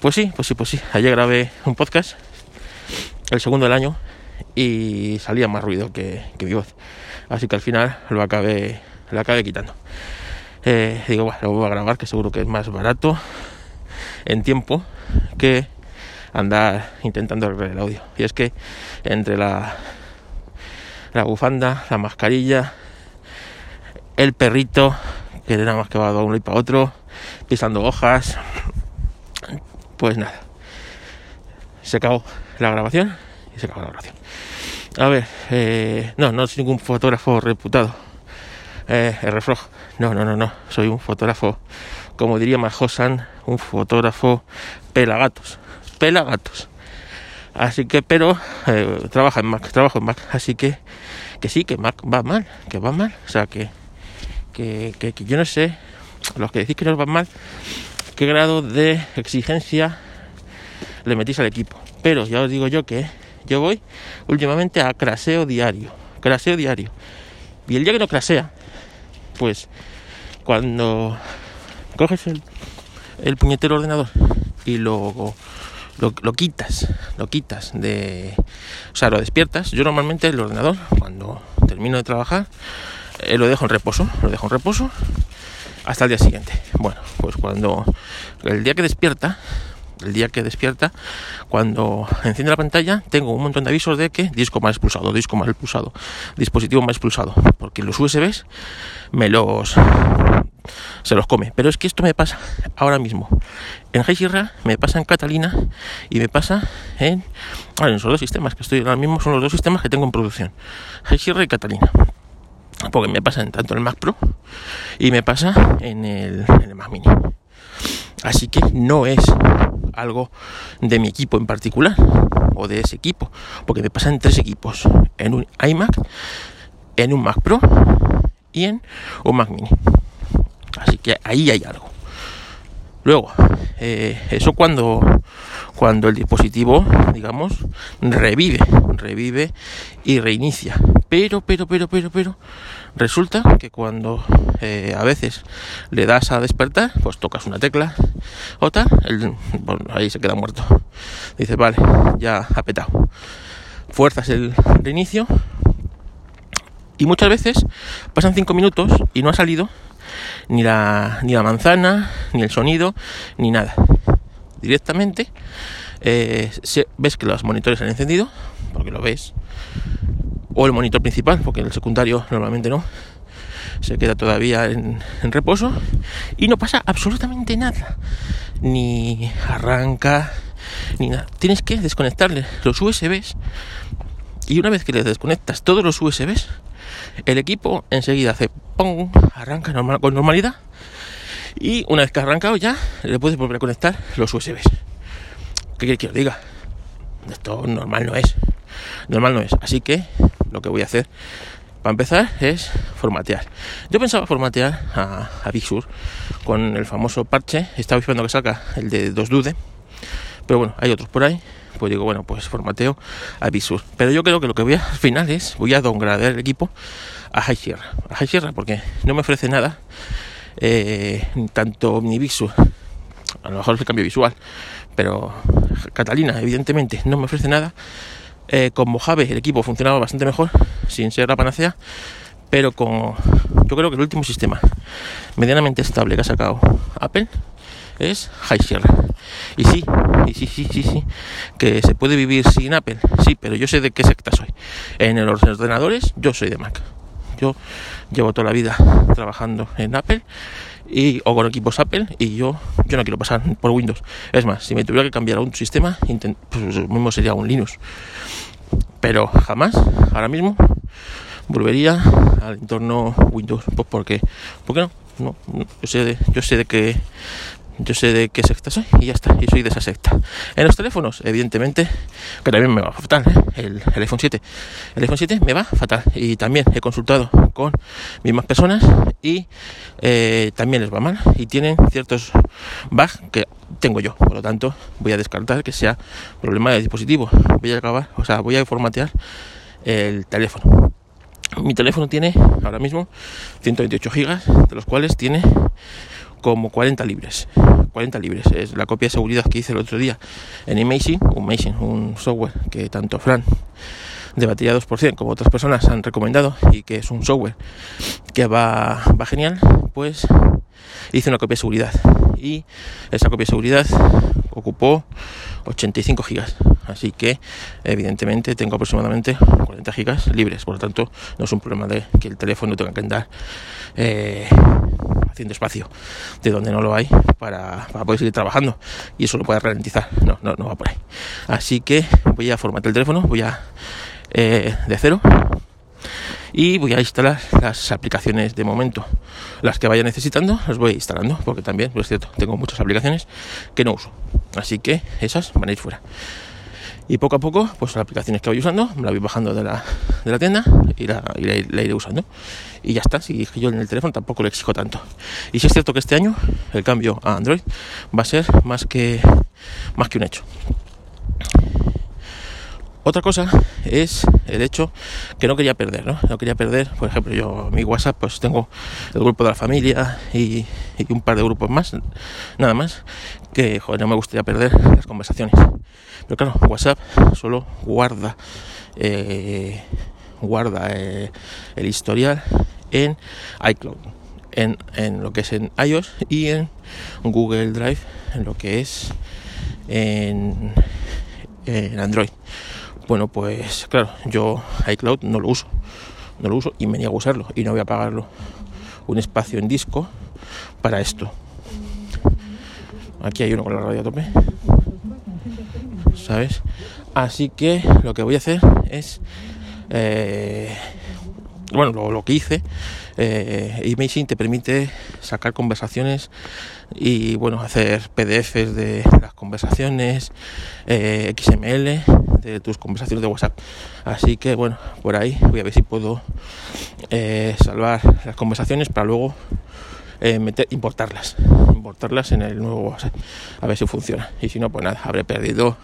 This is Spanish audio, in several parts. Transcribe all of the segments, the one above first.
Pues sí, pues sí, pues sí. Ayer grabé un podcast, el segundo del año, y salía más ruido que, mi voz. Así que al final lo acabé, lo acabé quitando. Eh, digo, bueno, lo voy a grabar, que seguro que es más barato en tiempo que andar intentando arreglar el audio. Y es que entre la, la bufanda, la mascarilla, el perrito, que nada más que va de un lado y para otro, pisando hojas, pues nada. Se acabó la grabación y se acabó la grabación. A ver, eh, no, no soy ningún fotógrafo reputado. Eh, refloj. No, no, no, no. Soy un fotógrafo, como diría Majosan, un fotógrafo pelagatos. Pelagatos. Así que, pero eh, trabaja en Mac, trabajo en Mac. Así que, que sí, que Mac va mal, que va mal. O sea, que, que, que, yo no sé, los que decís que no va mal, qué grado de exigencia le metís al equipo. Pero ya os digo yo que yo voy últimamente a craseo diario, craseo diario. Y el día que no crasea, pues cuando coges el, puñetero ordenador y lo, lo, quitas, lo quitas de... O sea, lo despiertas. Yo normalmente el ordenador, cuando termino de trabajar, eh, lo dejo en reposo, lo dejo en reposo hasta el día siguiente. Bueno, pues cuando el día que despierta, el día que despierta, cuando enciende la pantalla, tengo un montón de avisos de que disco mal expulsado, disco mal expulsado, dispositivo mal expulsado, porque los USBs me los se los come. Pero es que esto me pasa ahora mismo. En Sierra me pasa en Catalina y me pasa en, en esos dos sistemas que estoy ahora mismo son los dos sistemas que tengo en producción. Sierra y Catalina porque me pasa en tanto en el Mac Pro y me pasa en el, Mac Mini. Así que no es algo de mi equipo en particular o de ese equipo, porque me pasa en tres equipos, en un iMac, en un Mac Pro y en un Mac Mini. Así que ahí hay algo. Luego, eh, eso cuando, cuando el dispositivo, digamos, revive, revive y reinicia. Pero, pero, pero, pero, pero, resulta que cuando eh, a veces le das a despertar, pues tocas una tecla o tal, ahí se queda muerto. Dice, vale, ya ha petado. Fuerzas el reinicio y muchas veces pasan cinco minutos y no ha salido ni la, ni la manzana, ni el sonido, ni nada. Directamente eh, ves que los monitores han encendido, porque lo ves, o el monitor principal, porque el secundario normalmente no, se queda todavía en, reposo y no pasa absolutamente nada, ni arranca, ni nada. Tienes que desconectarle los USBs y una vez que le desconectas todos los USBs, el equipo enseguida hace ¡pum! arranca normal, con normalidad y una vez que ha arrancado ya le puedes volver a conectar los USBs. ¿Qué quiere que os diga? Esto normal no es. Normal no es. Así que lo que voy a hacer para empezar es formatear. Yo pensaba formatear a, Big Sur con el famoso parche. Estaba esperando que salga el de 2Dude. Pero bueno, hay otros por ahí pues digo, bueno, pues formateo a Visur. Pero yo creo que lo que voy a, al final es, voy a downgradear el equipo a High Sierra. A High Sierra porque no me ofrece nada, eh, tanto Visur, a lo mejor el cambio visual, pero Catalina, evidentemente, no me ofrece nada. Eh, con Mojave el equipo funcionaba bastante mejor, sin ser la panacea, pero con yo creo que el último sistema medianamente estable que ha sacado Apple es High Sierra. Y sí, y sí, sí, sí, sí, que se puede vivir sin Apple, sí, pero yo sé de qué secta soy. En los ordenadores yo soy de Mac. Yo llevo toda la vida trabajando en Apple y, o con equipos Apple y yo, yo no quiero pasar por Windows. Es más, si me tuviera que cambiar a un sistema, pues mismo sería un Linux. Pero jamás, ahora mismo, volvería al entorno Windows. Pues porque, ¿por qué no? No, yo sé de, yo sé de que yo sé de qué secta soy y ya está, y soy de esa secta. En los teléfonos, evidentemente, que también me va fatal, ¿eh? el, iPhone 7. El iPhone 7 me va fatal y también he consultado con mismas personas y eh, también les va mal y tienen ciertos bugs que tengo yo, por lo tanto voy a descartar que sea problema de dispositivo. Voy a acabar, o sea, voy a formatear el teléfono. Mi teléfono tiene ahora mismo 128 gigas, de los cuales tiene como 40 libres. 40 libres. Es la copia de seguridad que hice el otro día en Imaging, un un software que tanto Fran de batería 2% como otras personas han recomendado y que es un software que va, va genial, pues hice una copia de seguridad y esa copia de seguridad ocupó 85 gigas así que evidentemente tengo aproximadamente 40 gigas libres por lo tanto no es un problema de que el teléfono tenga que andar eh, haciendo espacio de donde no lo hay para, poder seguir trabajando. Y eso lo puede ralentizar. No, no, no va por ahí. Así que voy a formatear el teléfono voy a eh, de cero y voy a instalar las aplicaciones de momento. Las que vaya necesitando las voy instalando porque también pues es cierto tengo muchas aplicaciones que no uso. Así que esas van a ir fuera y poco a poco pues las aplicaciones que voy usando me las voy bajando de la, de la tienda y la, iré usando. Y ya está si yo en el teléfono tampoco le exijo tanto. Y si es cierto que este año el cambio a Android va a ser más que más que un hecho otra cosa es el hecho que no quería perder, ¿no? No quería perder, por ejemplo, yo mi WhatsApp pues tengo el grupo de la familia y, un par de grupos más, nada más, que joder, no me gustaría perder las conversaciones. Pero claro, WhatsApp solo guarda eh, guarda eh, el historial en iCloud, en, en lo que es en iOS y en Google Drive, en lo que es en, en Android. Bueno, pues claro, yo iCloud no lo uso, no lo uso y me niego a usarlo y no voy a pagarlo un espacio en disco para esto. Aquí hay uno con la radio a tope, ¿sabes? Así que lo que voy a hacer es, eh, bueno, lo, que hice, eh, te permite sacar conversaciones y bueno, hacer PDFs de las conversaciones, eh, XML de tus conversaciones de WhatsApp. Así que bueno, por ahí voy a ver si puedo eh, salvar las conversaciones para luego eh, meter, importarlas, importarlas en el nuevo WhatsApp, a ver si funciona. Y si no, pues nada, habré perdido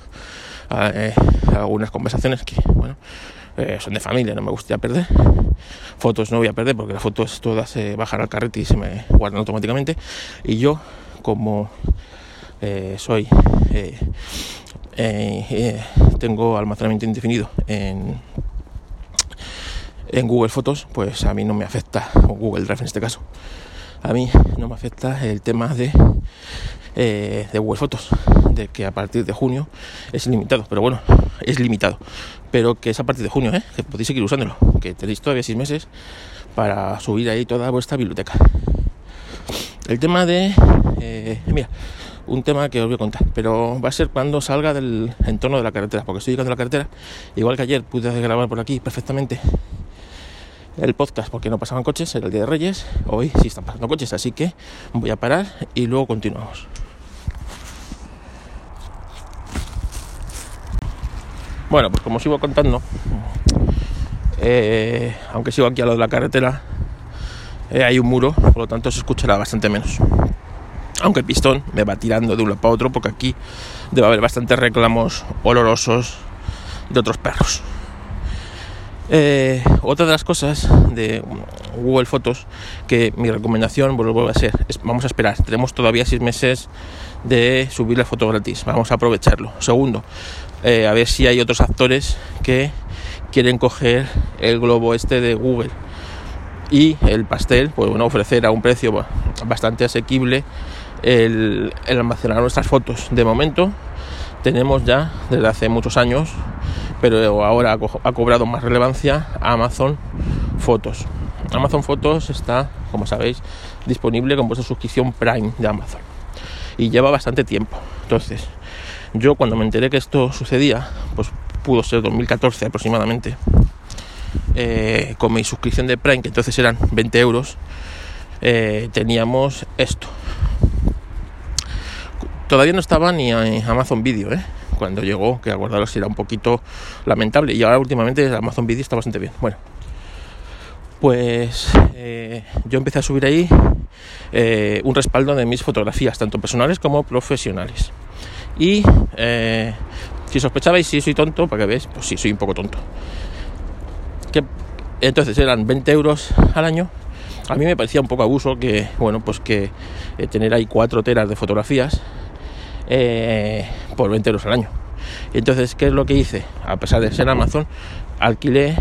algunas conversaciones que, bueno, son de familia, no me gustaría perder. Fotos no voy a perder porque las fotos todas se bajan al carrete y se me guardan automáticamente. Y yo, como soy eh, eh, tengo almacenamiento indefinido en, en Google Fotos, pues a mí no me afecta, o Google Drive en este caso, a mí no me afecta el tema de, eh, de Google Fotos, de que a partir de junio es limitado, pero bueno, es limitado, pero que es a partir de junio, que podéis seguir usándolo, que tenéis todavía seis meses para subir ahí toda vuestra biblioteca. El tema de, mira, un tema que os voy a contar, pero va a ser cuando salga del entorno de la carretera, porque estoy llegando a la carretera, igual que ayer pude grabar por aquí perfectamente el podcast porque no pasaban coches, era el día de Reyes, hoy sí están pasando coches, así que voy a parar y luego continuamos. Bueno, pues como sigo contando, eh, aunque sigo aquí a lo de la carretera, eh, hay un muro, por lo tanto se escuchará bastante menos aunque el pistón me va tirando de un lado para otro porque aquí debe haber bastantes reclamos olorosos de otros perros. Eh, otra de las cosas de Google Fotos que mi recomendación vuelvo a ser es, vamos a esperar. Tenemos todavía seis meses de subir la foto gratis. Vamos a aprovecharlo. Segundo eh, a ver si hay otros actores que quieren coger el globo este de Google. Y el pastel pues bueno ofrecer a un precio bastante asequible el, almacenar nuestras fotos. De momento tenemos ya desde hace muchos años, pero ahora ha, cobrado más relevancia Amazon Fotos. Amazon Fotos está, como sabéis, disponible con vuestra suscripción Prime de Amazon. Y lleva bastante tiempo. Entonces, yo cuando me enteré que esto sucedía, pues pudo ser 2014 aproximadamente, eh, con mi suscripción de Prime, que entonces eran 20 euros, eh, teníamos esto. Todavía no estaba ni en Amazon Video, ¿eh? cuando llegó, que acordaros era un poquito lamentable. Y ahora últimamente Amazon Video está bastante bien. Bueno, pues eh, yo empecé a subir ahí eh, un respaldo de mis fotografías, tanto personales como profesionales. Y si sospechabais si soy tonto, para que veáis, pues sí, soy un poco tonto. Que, entonces eran 20 euros al año a mí me parecía un poco abuso que, bueno, pues que eh, tener ahí cuatro teras de fotografías eh, por 20 euros al año. Entonces, ¿qué es lo que hice? A pesar de ser Amazon, alquilé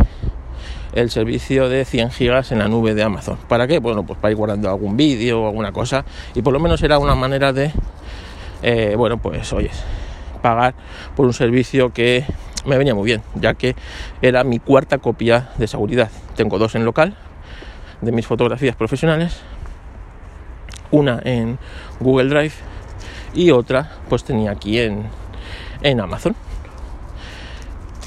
el servicio de 100 gigas en la nube de Amazon. ¿Para qué? Bueno, pues para ir guardando algún vídeo o alguna cosa. Y por lo menos era una manera de, eh, bueno, pues oyes, pagar por un servicio que me venía muy bien, ya que era mi cuarta copia de seguridad. Tengo dos en local de mis fotografías profesionales, una en Google Drive y otra pues tenía aquí en, en Amazon.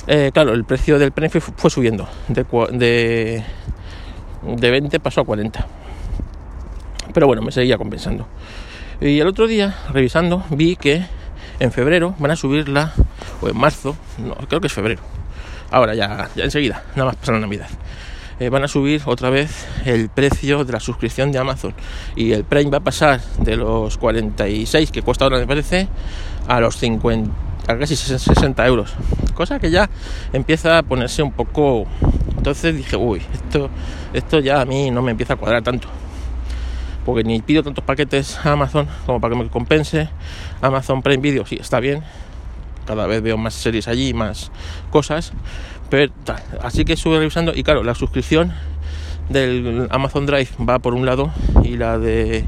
Eh, claro, el precio del premio fue, subiendo, de, de, de 20 pasó a 40. Pero bueno, me seguía compensando. Y el otro día, revisando, vi que en febrero van a subirla, o en marzo, no, creo que es febrero. Ahora ya, ya enseguida, nada más pasar la Navidad. Eh, van a subir otra vez el precio de la suscripción de Amazon. Y el Prime va a pasar de los 46 que cuesta ahora me parece a los 50 a casi 60 euros. Cosa que ya empieza a ponerse un poco entonces dije uy esto esto ya a mí no me empieza a cuadrar tanto porque ni pido tantos paquetes a Amazon como para que me compense. Amazon Prime Video sí está bien. Cada vez veo más series allí más cosas pero, así que estuve revisando y claro, la suscripción del Amazon Drive va por un lado y la de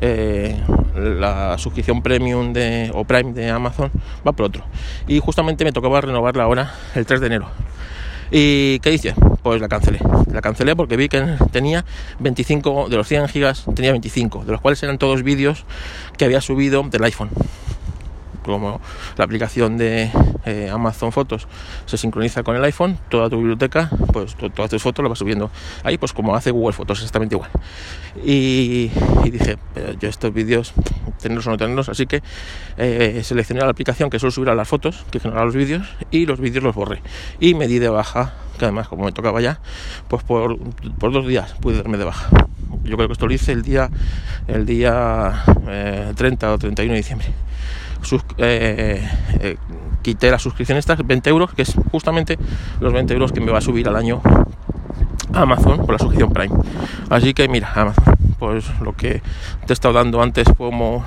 eh, la suscripción premium de, o Prime de Amazon va por otro. Y justamente me tocaba renovarla ahora el 3 de enero. ¿Y qué hice? Pues la cancelé. La cancelé porque vi que tenía 25, de los 100 gigas tenía 25, de los cuales eran todos vídeos que había subido del iPhone como la aplicación de eh, Amazon Fotos se sincroniza con el iPhone, toda tu biblioteca, pues todas tus fotos las vas subiendo ahí, pues como hace Google Fotos, exactamente igual. Y, dije, yo estos vídeos, tenerlos o no tenerlos, así que eh, seleccioné la aplicación que suele subir a las fotos, que genera los vídeos, y los vídeos los borré. Y me di de baja, que además como me tocaba ya, pues por, por dos días pude darme de baja. Yo creo que esto lo hice el día, el día 30 eh, o 31 de diciembre. Eh, eh, quité la suscripción estas 20 euros, que es justamente los 20 euros que me va a subir al año Amazon por la suscripción Prime. Así que mira, Amazon, pues lo que te he estado dando antes como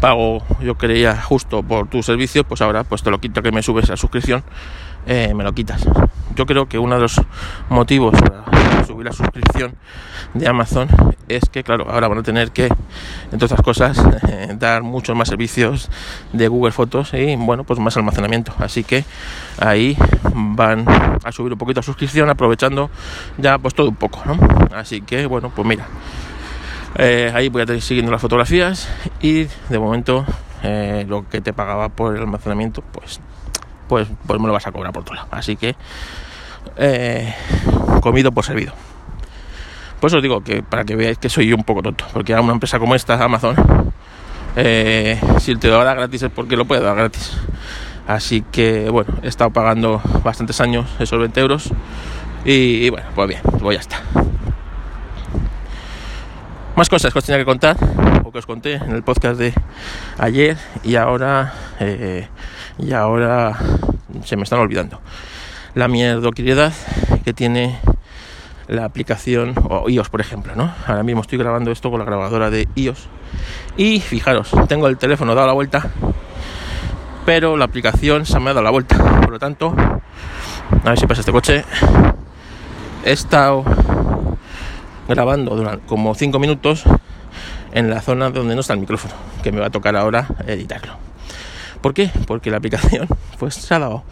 pago, yo creía justo por tu servicio, pues ahora pues te lo quito que me subes la suscripción, me lo quitas. Yo creo que uno de los motivos para subir la suscripción de Amazon es que, claro, ahora van a tener que, entre otras cosas, eh, dar muchos más servicios de Google Fotos y, bueno, pues más almacenamiento. Así que ahí van a subir un poquito la suscripción, aprovechando ya pues todo un poco. Así que, bueno, pues mira, eh, ahí voy a estar siguiendo las fotografías y de momento eh, lo que te pagaba por el almacenamiento, pues, pues, pues me lo vas a cobrar por otro lado. Así que, comido por servido. Pues os digo que para que veáis que soy un poco tonto, porque a una empresa como esta, Amazon, eh, si te lo da gratis es porque lo puede dar gratis. Así que bueno, he estado pagando bastantes años esos 20 euros y, bueno, pues bien, pues ya está. Más cosas que os tenía que contar, o que os conté en el podcast de ayer y ahora, eh, y ahora se me están olvidando. La mierdoquiriedad que tiene la aplicación o iOS por ejemplo no ahora mismo estoy grabando esto con la grabadora de iOS y fijaros tengo el teléfono dado la vuelta pero la aplicación se me ha dado la vuelta. Por lo tanto a ver si pasa este coche. He estado grabando durante como 5 minutos en la zona donde no está el micrófono que me va a tocar ahora editarlo ¿por qué? porque la aplicación pues se ha dado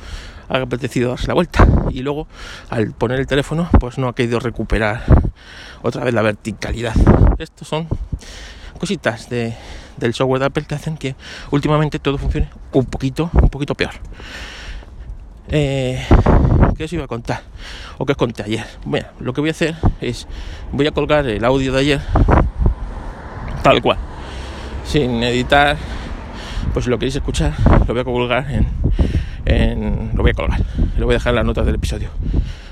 ha apetecido darse la vuelta y luego al poner el teléfono pues no ha querido recuperar otra vez la verticalidad. Estos son cositas de, del software de Apple que hacen que últimamente todo funcione un poquito, un poquito peor. Eh, ¿Qué os iba a contar? ¿O qué os conté ayer? Bueno, lo que voy a hacer es, voy a colgar el audio de ayer tal cual, sin editar, pues si lo queréis escuchar, lo voy a colgar en, lo voy a colgar, lo voy a dejar en las notas del episodio,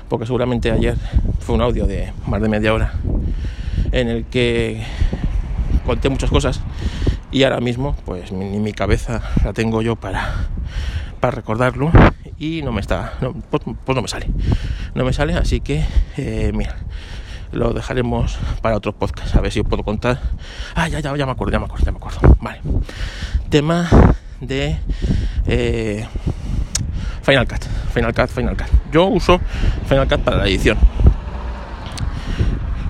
porque seguramente ayer fue un audio de más de media hora en el que conté muchas cosas y ahora mismo pues ni mi cabeza la tengo yo para, para recordarlo y no me está, no, pues, pues no me sale, no me sale, así que eh, mira, lo dejaremos para otros podcasts, a ver si os puedo contar. Ah, ya, ya, ya me acuerdo, ya me acuerdo, ya me acuerdo. Vale. Tema de eh, Final Cut, Final Cut, Final Cut. Yo uso Final Cut para la edición.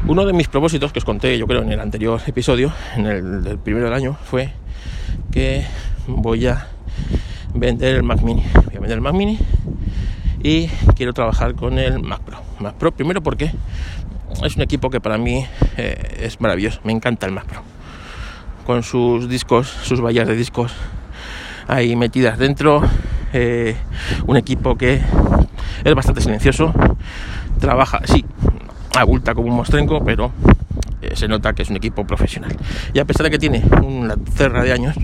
Uno de mis propósitos que os conté, yo creo, en el anterior episodio, en el primero del año, fue que voy a vender el Mac Mini. Voy a vender el Mac Mini y quiero trabajar con el Mac Pro. Mac Pro, primero porque es un equipo que para mí eh, es maravilloso. Me encanta el Mac Pro. Con sus discos, sus vallas de discos ahí metidas dentro. Eh, un equipo que es bastante silencioso. Trabaja, sí, abulta como un mostrenco, pero eh, se nota que es un equipo profesional. Y a pesar de que tiene una cerra de años,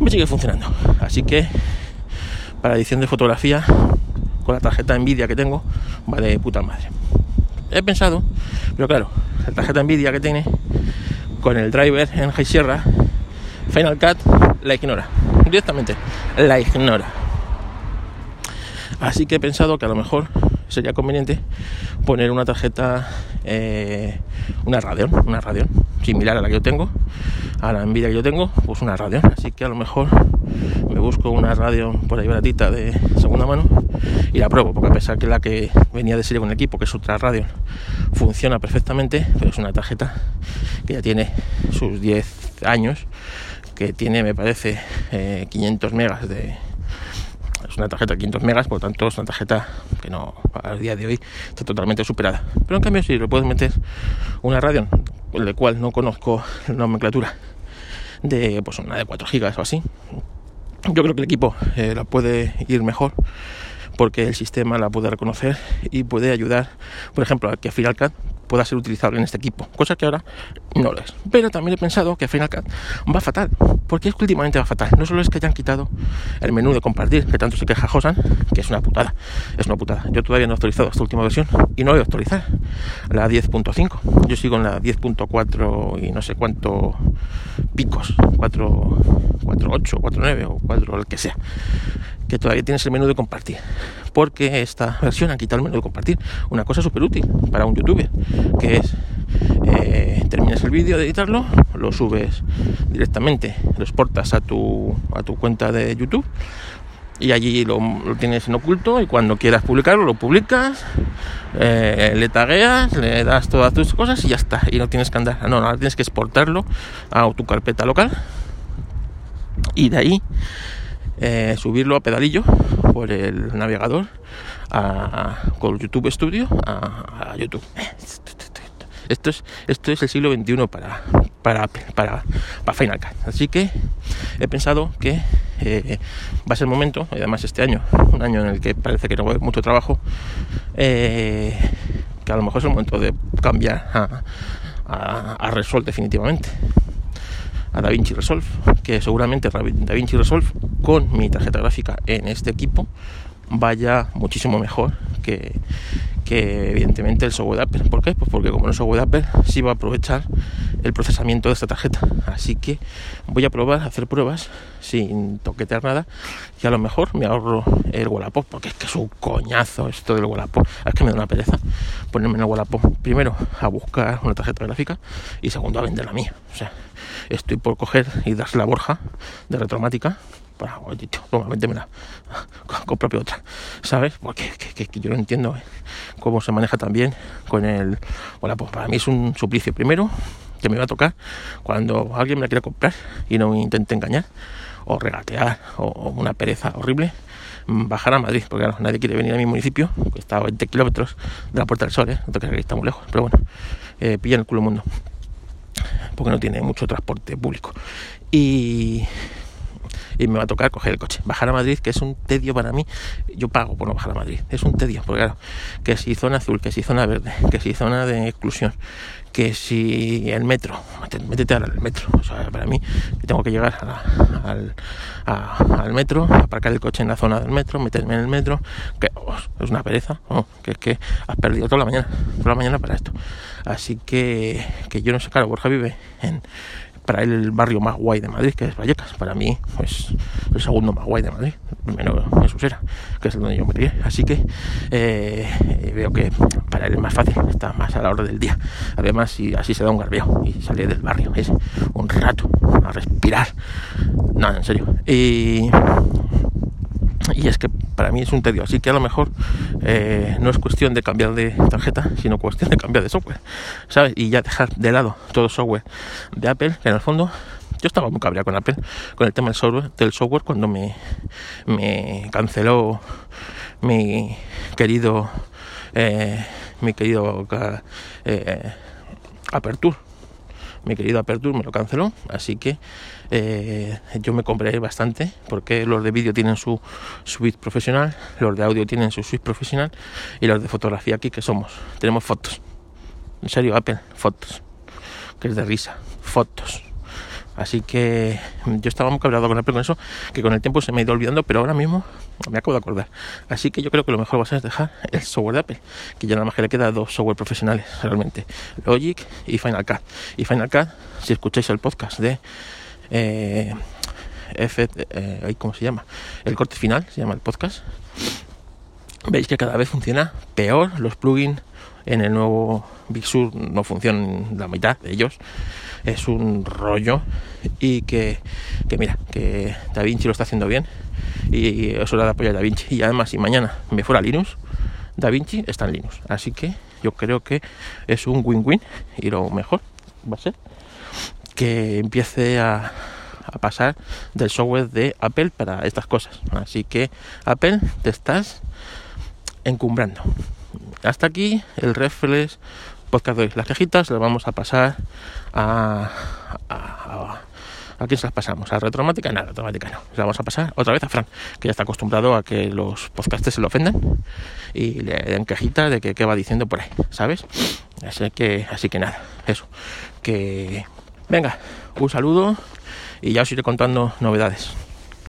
me sigue funcionando. Así que para edición de fotografía, con la tarjeta Nvidia que tengo, va de puta madre. He pensado, pero claro, la tarjeta Nvidia que tiene, con el driver en High Sierra, Final Cut la ignora. Directamente, la ignora. Así que he pensado que a lo mejor sería conveniente poner una tarjeta, eh, una Radeon, una Radeon, similar a la que yo tengo, a la Nvidia que yo tengo, pues una Radeon. Así que a lo mejor me busco una Radeon por ahí baratita de segunda mano y la pruebo, porque a pesar que la que venía de serie con el equipo, que es otra Radeon, funciona perfectamente, pero es una tarjeta que ya tiene sus 10 años, que tiene, me parece, 500 eh, megas de, es una tarjeta de 500 megas, por lo tanto es una tarjeta que no, al día de hoy está totalmente superada. Pero en cambio si le puedes meter una Radeon, el cual no conozco la nomenclatura, de pues una de 4 gigas o así, yo creo que el equipo eh, la puede ir mejor porque el sistema la puede reconocer y puede ayudar, por ejemplo, a que Final Cut pueda ser utilizable en este equipo, cosa que ahora no lo es. Pero también he pensado que Final Cut va fatal, porque es que últimamente va fatal. No solo es que hayan quitado el menú de compartir, que tanto se queja Josan, que es una putada, es una putada. Yo todavía no he actualizado esta última versión y no voy a actualizar la 10.5. Yo sigo en la 10.4 y no sé cuánto picos, 4, 4.8, 4.9 o 4, el que sea que todavía tienes el menú de compartir. Porque esta versión ha quitado el menú de compartir. Una cosa súper útil para un youtuber, que es eh, terminas el vídeo de editarlo, lo subes directamente, lo exportas a tu, a tu cuenta de YouTube y allí lo, tienes en oculto y cuando quieras publicarlo lo publicas, eh, le tagueas, le das todas tus cosas y ya está. Y no tienes que andar, no, ahora tienes que exportarlo a tu carpeta local y de ahí eh, subirlo a pedalillo por el navegador con YouTube Studio a, YouTube. Esto es, esto es el siglo XXI para, para, para, para Final Cut. Así que he pensado que eh, va a ser el momento, además este año, un año en el que parece que no va a mucho trabajo, eh, que a lo mejor es el momento de cambiar a, a, a Resolve definitivamente a DaVinci Resolve, que seguramente DaVinci Resolve con mi tarjeta gráfica en este equipo vaya muchísimo mejor que, que evidentemente el software de Apple. ¿Por qué? Pues porque como es software de Apple, sí va a aprovechar el procesamiento de esta tarjeta. Así que voy a probar, a hacer pruebas sin toquetear nada y a lo mejor me ahorro el Wallapop, porque es que es un coñazo esto del Wallapop. Es que me da una pereza ponerme en el Wallapop. Primero a buscar una tarjeta gráfica y segundo a vender la mía. O sea, estoy por coger y darse la borja de retromática para, oye, tío, toma, véndemela, propia otra, ¿sabes? Porque yo no entiendo ¿eh? cómo se maneja también con el, bueno, pues para mí es un suplicio primero que me va a tocar cuando alguien me la quiera comprar y no intente engañar o regatear o, una pereza horrible bajar a Madrid, porque claro, nadie quiere venir a mi municipio, que está a 20 kilómetros de la Puerta del Sol, ¿eh? no te creas que está muy lejos, pero bueno, eh, pilla el culo mundo porque no tiene mucho transporte público. Y, y me va a tocar coger el coche. Bajar a Madrid, que es un tedio para mí. Yo pago por no bajar a Madrid. Es un tedio, porque claro, que si zona azul, que si zona verde, que si zona de exclusión, que si el metro, métete al metro. O sea, para mí, tengo que llegar al, metro, aparcar el coche en la zona del metro, meterme en el metro, que oh, es una pereza, que es que has perdido toda la mañana, toda la mañana para esto. Así que, que yo no sé, claro, Borja vive en para él el barrio más guay de Madrid, que es Vallecas. Para mí, pues el segundo más guay de Madrid, primero es Usera, que es donde yo me crié. Así que eh, veo que para él es más fácil, está más a la hora del día. Además, y así se da un garbeo y sale del barrio, es un rato a respirar. No, en serio. Y es que para mí es un tedio. Así que a lo mejor eh, no es cuestión de cambiar de tarjeta, sino cuestión de cambiar de software, ¿sabes? Y ya dejar de lado todo software de Apple, que en el fondo yo estaba muy cabreado con Apple, con el tema del software, del software cuando me, me canceló mi querido, eh, mi querido eh, Aperture mi querido Aperture me lo canceló, así que eh, yo me compré bastante, porque los de vídeo tienen su suite profesional, los de audio tienen su suite profesional y los de fotografía aquí que somos, tenemos fotos. En serio, Apple, fotos. Que es de risa, fotos. Así que yo estaba muy cabreado con Apple con eso, que con el tiempo se me ha ido olvidando, pero ahora mismo me acabo de acordar. Así que yo creo que lo mejor va a ser dejar el software de Apple, que ya nada más que le queda dos software profesionales realmente, Logic y Final Cut. Y Final Cut, si escucháis el podcast de eh, eh, ¿cómo se llama? El corte final, se llama el podcast. Veis que cada vez funciona peor los plugins en el nuevo Big Sur no funcionan la mitad de ellos es un rollo y que, mira, que Da Vinci lo está haciendo bien y eso le da apoyo a Da Vinci. Y además, si mañana me fuera Linux, Da Vinci está en Linux. Así que yo creo que es un win-win y lo mejor va a ser que empiece a, pasar del software de Apple para estas cosas. Así que Apple te estás encumbrando. Hasta aquí el reflex podcast de las quejitas las vamos a pasar a, a, quién se las pasamos? ¿A Retromática? Nada, Retromática no. Se vamos a pasar otra vez a Fran, que ya está acostumbrado a que los podcastes se lo ofendan y le den quejitas de que qué va diciendo por ahí, ¿sabes? Así que, así que nada, eso. Que venga, un saludo y ya os iré contando novedades.